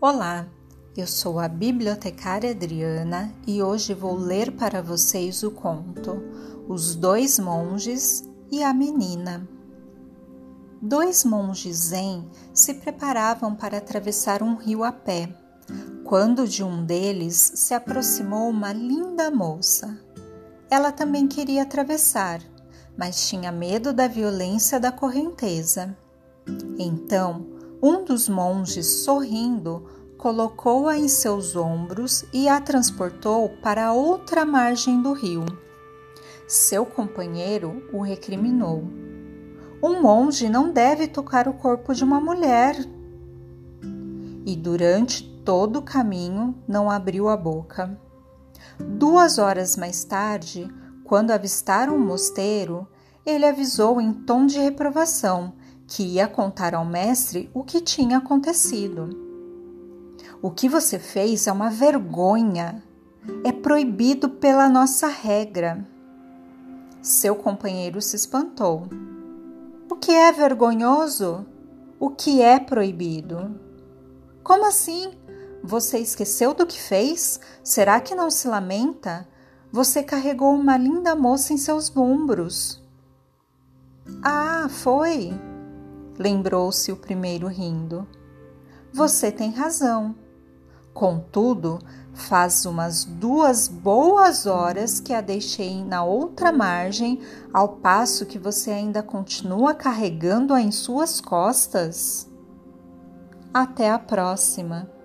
Olá, eu sou a bibliotecária Adriana e hoje vou ler para vocês o conto Os Dois Monges e a Menina. Dois monges zen se preparavam para atravessar um rio a pé, quando de um deles se aproximou uma linda moça. Ela também queria atravessar, mas tinha medo da violência da correnteza. Então, um dos monges, sorrindo, colocou-a em seus ombros e a transportou para outra margem do rio. Seu companheiro o recriminou. Um monge não deve tocar o corpo de uma mulher. E durante todo o caminho não abriu a boca. Duas horas mais tarde, quando avistaram o mosteiro, ele avisou em tom de reprovação que ia contar ao mestre o que tinha acontecido. O que você fez é uma vergonha. É proibido pela nossa regra. Seu companheiro se espantou. O que é vergonhoso? O que é proibido? Como assim? Você esqueceu do que fez? Será que não se lamenta? Você carregou uma linda moça em seus ombros. Ah, foi? Lembrou-se o primeiro rindo. Você tem razão. Contudo, faz umas duas boas horas que a deixei na outra margem, ao passo que você ainda continua carregando-a em suas costas. Até a próxima!